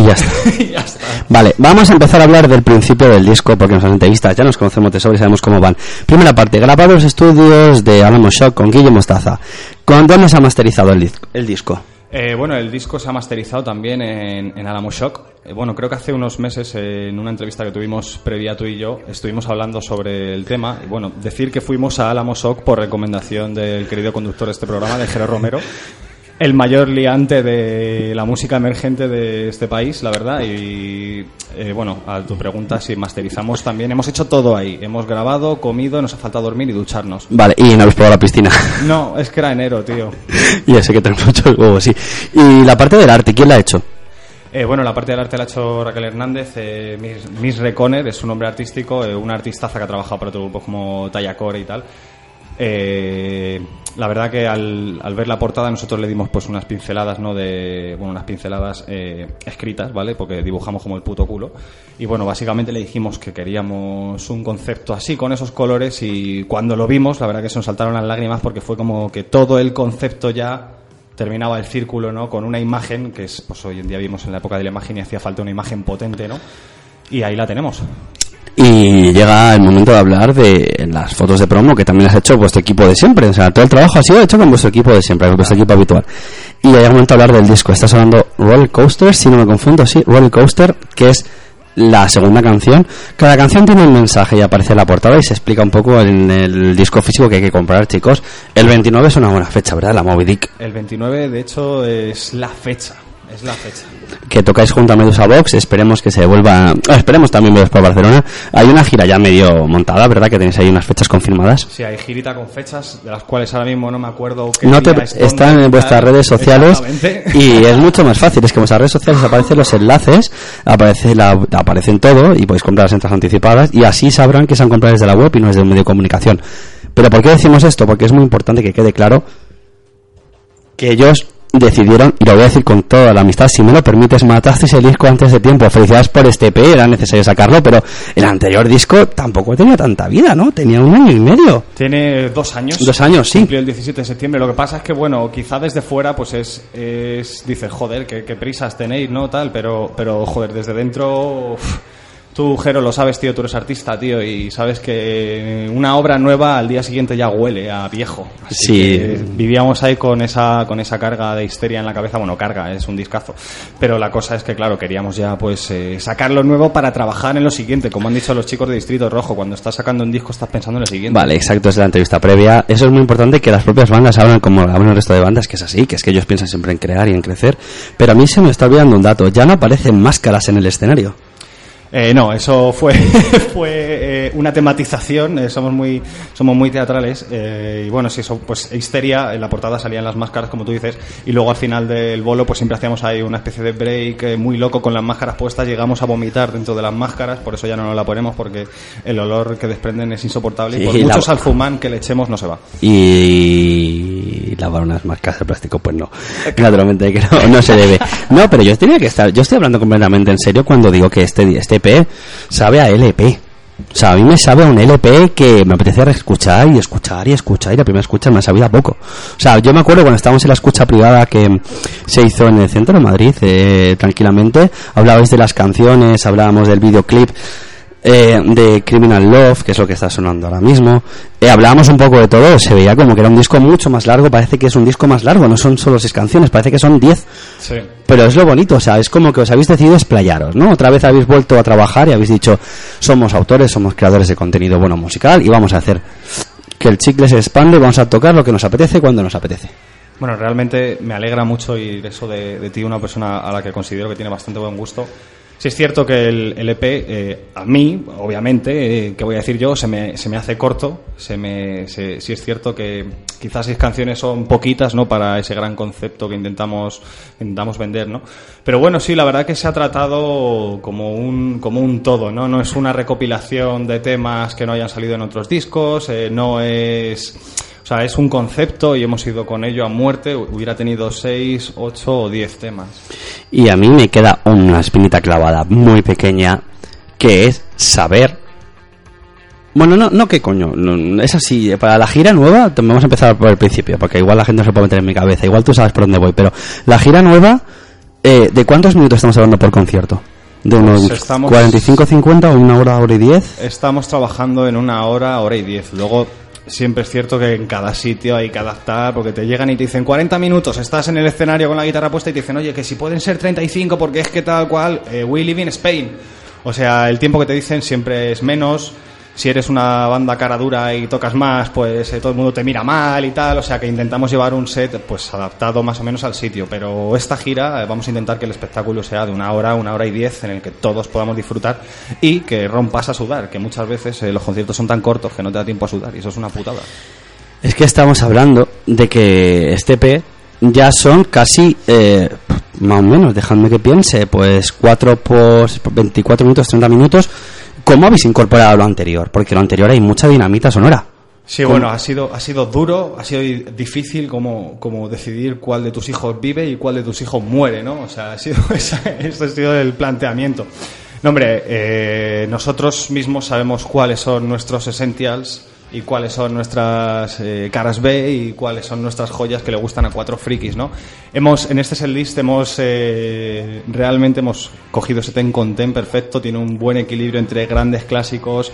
Y ya está. (laughs) ya está. Vale, vamos a empezar a hablar del principio del disco porque las entrevistas ya nos conocemos de sobra y sabemos cómo van. Primera parte, grabado en los estudios de Alamo Shock con Guille Mostaza. ¿Con dónde se ha masterizado el, dis- el disco? Eh, bueno, el disco se ha masterizado también en, en Alamo Shock. Eh, bueno, creo que hace unos meses, eh, en una entrevista que tuvimos previa tú y yo, estuvimos hablando sobre el tema. Y bueno, decir que fuimos a Alamo Shock por recomendación del querido conductor de este programa, de Jero Romero. (laughs) el mayor liante de la música emergente de este país, la verdad. Y eh, bueno, a tu pregunta, si masterizamos también, hemos hecho todo ahí. Hemos grabado, comido, nos ha faltado dormir y ducharnos. Vale, y no habéis probado la piscina. (laughs) No, es que era enero, tío. (laughs) ya sé que tenemos muchos huevos, sí. Y la parte del arte, ¿quién la ha hecho? Eh, bueno, la parte del arte la ha hecho Raquel Hernández, eh, Miss, Miss Reconer, es un nombre artístico, eh, una artistaza que ha trabajado para otros grupos como Tallacore y tal. Eh, la verdad que al, al ver la portada nosotros le dimos pues unas pinceladas, ¿no? De, bueno, unas pinceladas eh, escritas, ¿vale? Porque dibujamos como el puto culo. Y bueno, básicamente le dijimos que queríamos un concepto así, con esos colores, y cuando lo vimos, la verdad que se nos saltaron las lágrimas porque fue como que todo el concepto ya terminaba el círculo, ¿no? Con una imagen que es, pues hoy en día vimos en la época de la imagen y hacía falta una imagen potente, ¿no? Y ahí la tenemos. Y llega el momento de hablar de las fotos de promo que también has hecho vuestro equipo de siempre. O sea, todo el trabajo ha sido hecho con vuestro equipo de siempre, con vuestro equipo habitual. Y llega el momento de hablar del disco. Estás hablando Roller Coaster, si no me confundo, sí, Roller Coaster, que es la segunda canción. Cada canción tiene un mensaje y aparece en la portada y se explica un poco en el disco físico que hay que comprar, chicos. El 29 es una buena fecha, ¿verdad? La Moby Dick. El 29, de hecho, es la fecha. Es la fecha. que tocáis junto a Medusa Box, esperemos que se vuelva, ah, esperemos también veros por Barcelona. Hay una gira ya medio montada, ¿verdad? Que tenéis ahí unas fechas confirmadas. Sí, hay girita con fechas, de las cuales ahora mismo no me acuerdo qué No te, es, están en vuestras redes sociales y es mucho más fácil. Es que en vuestras redes sociales aparecen los enlaces, aparece la, aparecen todo y podéis comprar las entradas anticipadas y así sabrán que se han comprado desde la web y no desde un medio de comunicación. Pero ¿por qué decimos esto? Porque es muy importante que quede claro que ellos decidieron, y lo voy a decir con toda la amistad, si me lo permites, matasteis el disco antes de tiempo. Felicidades por este EP, era necesario sacarlo, pero el anterior disco tampoco tenía tanta vida, ¿no? Tenía un año y medio. Tiene dos años. Dos años, sí. Cumplió el 17 de septiembre. Lo que pasa es que, bueno, quizá desde fuera, pues es. es dices, joder, qué, qué prisas tenéis, ¿no? Tal, pero, pero joder, desde dentro. Tú, Jero, lo sabes, tío, tú eres artista, tío, y sabes que una obra nueva al día siguiente ya huele a viejo. Así Sí. que vivíamos ahí con esa, con esa carga de histeria en la cabeza. Bueno, carga, es un discazo. Pero la cosa es que, claro, queríamos ya, pues, eh, sacar lo nuevo para trabajar en lo siguiente. Como han dicho los chicos de Distrito Rojo, cuando estás sacando un disco estás pensando en lo siguiente. Vale, exacto, es la entrevista previa. Eso es muy importante que las propias bandas hablan como hablan el resto de bandas, que es así, que es que ellos piensan siempre en crear y en crecer. Pero a mí se me está olvidando un dato, ya no aparecen máscaras en el escenario. Eh, no, eso fue, (laughs) fue eh, una tematización, eh, somos muy somos muy teatrales eh, y bueno, sí, eso, pues histeria, en la portada salían las máscaras como tú dices y luego al final del bolo pues siempre hacíamos ahí una especie de break eh, muy loco con las máscaras puestas, llegamos a vomitar dentro de las máscaras, por eso ya no nos la ponemos porque el olor que desprenden es insoportable y por la- mucho salfumán que le echemos no se va. Y lavar unas máscaras de plástico, pues no. (laughs) Naturalmente que no, no se debe. No, pero yo tenía que estar, yo estoy hablando completamente en serio cuando digo que este, este EP sabe a LP. O sea, a mí me sabe a un LP que me apetece escuchar y escuchar y escuchar y la primera escucha me ha sabido a poco. O sea, yo me acuerdo cuando estábamos en la escucha privada que se hizo en el centro de Madrid, eh, tranquilamente, hablabais de las canciones, hablábamos del videoclip eh, de Criminal Love, que es lo que está sonando ahora mismo. Eh, hablábamos un poco de todo, se veía como que era un disco mucho más largo, parece que es un disco más largo, no son solo seis canciones, parece que son diez. Sí. Pero es lo bonito, o sea, es como que os habéis decidido explayaros, ¿no? Otra vez habéis vuelto a trabajar y habéis dicho, somos autores, somos creadores de contenido bueno musical y vamos a hacer que el chicle se expande, vamos a tocar lo que nos apetece cuando nos apetece. Bueno, realmente me alegra mucho oír eso de, de ti, una persona a la que considero que tiene bastante buen gusto. Sí es cierto que el, el EP, eh, a mí, obviamente, eh, que voy a decir yo, se me, se me hace corto. Se me, se- es cierto que quizás seis canciones son poquitas, ¿no? Para ese gran concepto que intentamos, intentamos vender, ¿no? Pero bueno, sí, la verdad que se ha tratado como un, como un todo, ¿no? No es una recopilación de temas que no hayan salido en otros discos, eh, no es... O sea, es un concepto y hemos ido con ello a muerte. Hubiera tenido seis, ocho o diez temas. Y a mí me queda una espinita clavada muy pequeña, que es saber... Bueno, no, no, qué coño, no, es así, para la gira nueva, vamos a empezar por el principio, porque igual la gente no se puede meter en mi cabeza, igual tú sabes por dónde voy, pero la gira nueva, eh, ¿de cuántos minutos estamos hablando por concierto? ¿De unos Pues estamos- 45, 50 o una hora, hora y 10? Estamos trabajando en una hora, hora y diez. Luego, siempre es cierto que en cada sitio hay que adaptar, porque te llegan y te dicen 40 minutos, estás en el escenario con la guitarra puesta y te dicen, oye, que si pueden ser 35 porque es que tal cual, eh, we live in Spain. O sea, el tiempo que te dicen siempre es menos. Si eres una banda cara dura y tocas más, pues eh, todo el mundo te mira mal y tal, o sea que intentamos llevar un set pues adaptado más o menos al sitio, pero esta gira eh, vamos a intentar que el espectáculo sea de una hora, una hora y diez en el que todos podamos disfrutar y que rompas a sudar, que muchas veces eh, los conciertos son tan cortos que no te da tiempo a sudar y eso es una putada. Es que estamos hablando de que este P ya son casi, eh, más o menos, dejadme que piense, pues 4 por 24 minutos, 30 minutos. ¿Cómo habéis incorporado lo anterior? Porque lo anterior hay mucha dinamita sonora. Sí, ¿Cómo? bueno, ha sido, ha sido duro, ha sido di- difícil como, como decidir cuál de tus hijos vive y cuál de tus hijos muere, ¿no? O sea, ha sido, (laughs) ese ha sido el planteamiento. No, hombre, eh, nosotros mismos sabemos cuáles son nuestros essentials y cuáles son nuestras eh, caras B y cuáles son nuestras joyas que le gustan a cuatro frikis, ¿no? Hemos, en este setlist hemos, eh, realmente hemos cogido ese ten con ten perfecto, tiene un buen equilibrio entre grandes clásicos,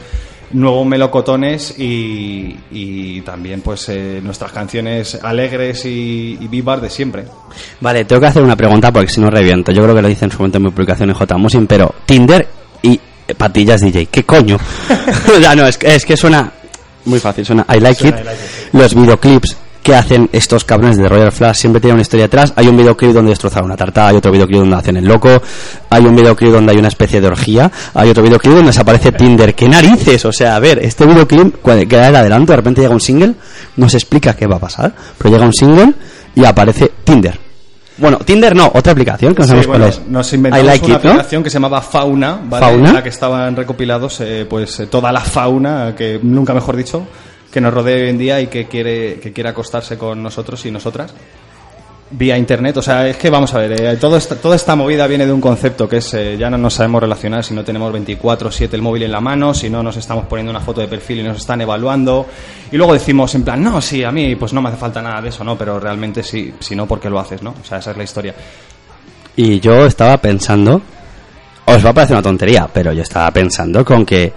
nuevos melocotones y, y también pues eh, nuestras canciones alegres y, y vivas de siempre. Vale, tengo que hacer una pregunta porque si no reviento. Yo creo que lo dice en su momento en mi publicación en J Musin, pero Tinder y eh, Patillas DJ, ¿qué coño? (laughs) ya no, es, es que suena muy fácil, suena I like, Suena it. I like Los videoclips que hacen estos cabrones de Royal Flash siempre tienen una historia atrás. Hay un videoclip donde destrozan una tarta, hay otro videoclip donde hacen el loco, hay un videoclip donde hay una especie de orgía, hay otro videoclip donde se aparece Tinder. ¿Qué narices? O sea, a ver, este videoclip, cuando queda el adelanto, de repente llega un single, no se explica qué va a pasar, pero llega un single y aparece Tinder. Bueno, Tinder no, otra aplicación que no Sí, sabemos bueno, cuál es. nos inventamos like una it, ¿no? aplicación que se llamaba Fauna, ¿vale? ¿Fauna? en la que estaban recopilados eh, pues eh, toda la fauna, que nunca mejor dicho, que nos rodea hoy en día y que quiere, que quiere acostarse con nosotros y nosotras vía internet. O sea, es que vamos a ver, eh, todo esta- toda esta movida viene de un concepto que es eh, ya no nos sabemos relacionar si no tenemos 24-7 el móvil en la mano, si no nos estamos poniendo una foto de perfil y nos están evaluando. Y luego decimos en plan, no, sí, a mí pues no me hace falta nada de eso, ¿no? Pero realmente sí, si no, ¿por qué lo haces, no? O sea, esa es la historia. Y yo estaba pensando, os va a parecer una tontería, pero yo estaba pensando con que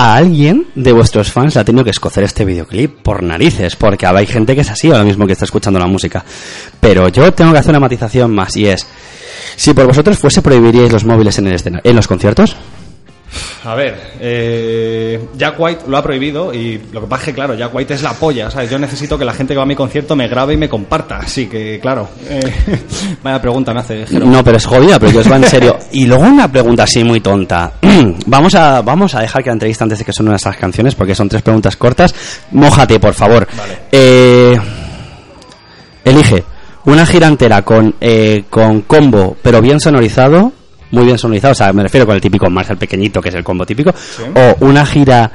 a alguien de vuestros fans ha tenido que escocer este videoclip por narices, porque hay gente que es así ahora mismo que está escuchando la música. Pero yo tengo que hacer una matización más y es, si por vosotros fuese prohibiríais los móviles en el en los conciertos, A ver, eh, Jack White lo ha prohibido y lo que pasa es que, claro, Jack White es la polla, ¿sabes? Yo necesito que la gente que va a mi concierto me grabe y me comparta, así que, claro, eh, (laughs) vaya pregunta me hace Jero. No, pero es jodida, pero yo os va en serio. (laughs) Y luego una pregunta así muy tonta. (clears throat) vamos a vamos a dejar que la entrevista antes de que suenen nuestras canciones, porque son tres preguntas cortas. Mójate, por favor. Eh, elige una gira entera con, eh, con combo, pero bien sonorizado. Muy bien sonorizado, o sea, me refiero con el típico Marshall pequeñito, que es el combo típico. O una gira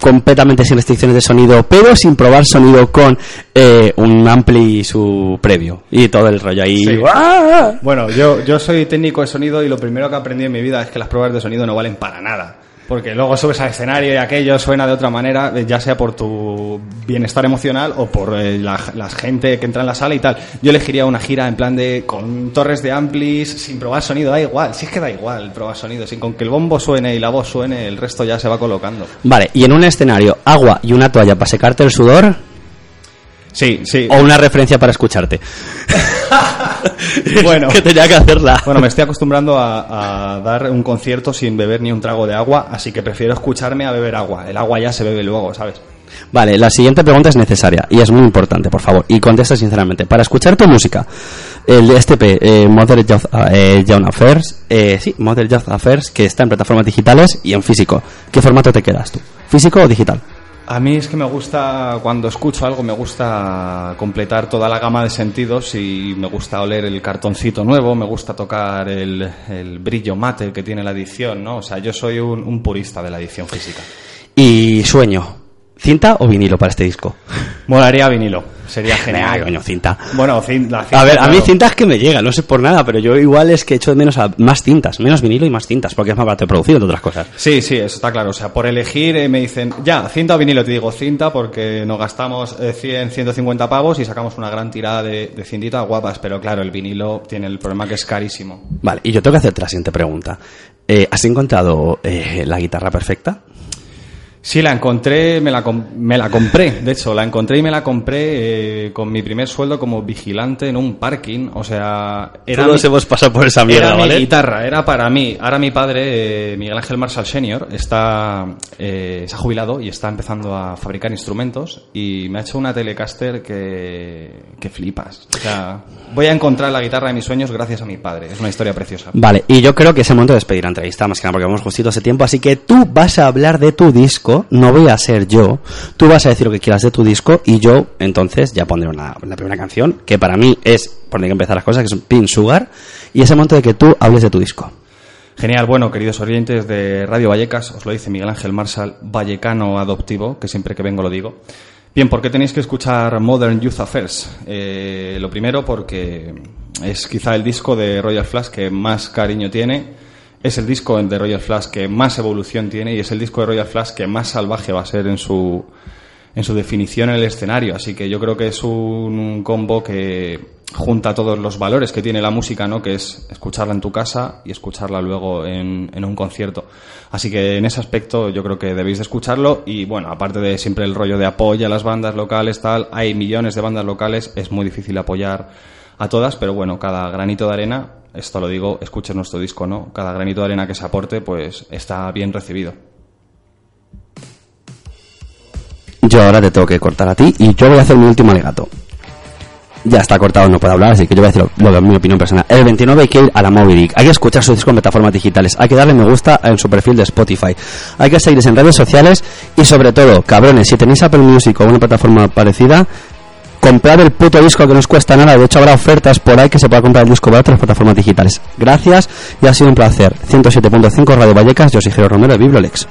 completamente sin restricciones de sonido, pero sin probar sonido con eh, un ampli y su previo. Y todo el rollo ahí. Sí. ¡Ah! Bueno, yo, yo soy técnico de sonido y lo primero que aprendí en mi vida es que las pruebas de sonido no valen para nada. Porque luego subes al escenario y aquello suena de otra manera, eh, ya sea por tu bienestar emocional o por eh, la, la gente que entra en la sala y tal. Yo elegiría una gira en plan de con torres de amplis, sin probar sonido, da igual, si es que da igual probar sonido, sin con que el bombo suene y la voz suene, el resto ya se va colocando. Vale, y en un escenario, agua y una toalla para secarte el sudor. Sí, sí. O una referencia para escucharte. (laughs) (laughs) bueno, que tenía que hacerla. Bueno, me estoy acostumbrando a, a dar un concierto sin beber ni un trago de agua, así que prefiero escucharme a beber agua. El agua ya se bebe luego, ¿sabes? Vale, la siguiente pregunta es necesaria y es muy importante, por favor. Y contesta sinceramente. Para escuchar tu música, el de este P, eh, Mother Youth, eh, Young Affairs, eh, sí, Mother Youth Affairs, que está en plataformas digitales y en físico. ¿Qué formato te quedas tú? ¿Físico o digital? A mí es que me gusta, cuando escucho algo, me gusta completar toda la gama de sentidos y me gusta oler el cartoncito nuevo, me gusta tocar el, brillo mate que tiene la edición, ¿no? O sea, yo soy un, un purista de la edición física. Y sueño, ¿cinta o vinilo para este disco? Molaría vinilo, sería genial. Coño, cinta. Bueno, cin- la cinta, A ver, a mí cintas que me llegan, no sé por nada, pero yo igual es que echo de menos a más cintas, menos vinilo y más cintas, porque es más barato de producir, entre otras cosas. Sí, sí, eso está claro. O sea, por elegir eh, me dicen, ya, cinta o vinilo, te digo cinta porque nos gastamos eh, 100, 150 pavos y sacamos una gran tirada de, de cintitas guapas, pero claro, el vinilo tiene el problema que es carísimo. Vale, y yo tengo que hacerte la siguiente pregunta. Eh, ¿Has encontrado eh, la guitarra perfecta? Sí, la encontré, me la, me la compré, de hecho, la encontré y me la compré eh, con mi primer sueldo como vigilante en un parking, o sea... Todos hemos pasado por esa mierda, era ¿vale? mi guitarra, era para mí. Ahora mi padre, eh, Miguel Ángel Marshall Senior, está, eh, se ha jubilado y está empezando a fabricar instrumentos y me ha hecho una Telecaster que, que flipas. O sea, voy a encontrar la guitarra de mis sueños gracias a mi padre, es una historia preciosa. Vale, y yo creo que es el momento de despedir la entrevista, más que nada porque vamos justito ese tiempo, así que tú vas a hablar de tu disco, no voy a ser yo, tú vas a decir lo que quieras de tu disco y yo entonces ya pondré una, la primera canción, que para mí es por que empezar las cosas, que es Pin Sugar, y es el momento de que tú hables de tu disco. Genial, bueno, queridos oyentes de Radio Vallecas, os lo dice Miguel Ángel Marshall, vallecano adoptivo, que siempre que vengo lo digo. Bien, ¿por qué tenéis que escuchar Modern Youth Affairs? Eh, lo primero porque es quizá el disco de Royal Flash que más cariño tiene, es el disco de Royal Flash que más evolución tiene y es el disco de Royal Flash que más salvaje va a ser en su, en su definición en el escenario. Así que yo creo que es un combo que junta todos los valores que tiene la música, ¿no? Que es escucharla en tu casa y escucharla luego en, en un concierto. Así que en ese aspecto yo creo que debéis de escucharlo y bueno, aparte de siempre el rollo de apoyo a las bandas locales, tal, hay millones de bandas locales, es muy difícil apoyar a todas, pero bueno, cada granito de arena, esto lo digo, escuchen nuestro disco, ¿no? Cada granito de arena que se aporte, pues está bien recibido. Yo ahora te tengo que cortar a ti y yo voy a hacer mi último alegato. Ya está cortado, no puedo hablar, así que yo voy a decir lo, mi opinión personal. El 29 hay que a la Moby Dick. Hay que escuchar su disco en plataformas digitales. Hay que darle me gusta en su perfil de Spotify. Hay que seguirles en redes sociales y sobre todo, cabrones, si tenéis Apple Music o una plataforma parecida, comprar el puto disco que no os cuesta nada. De hecho, habrá ofertas por ahí que se pueda comprar el disco para otras plataformas digitales. Gracias y ha sido un placer. 107.5 Radio Vallecas, yo soy Jero Romero de Bibliolex.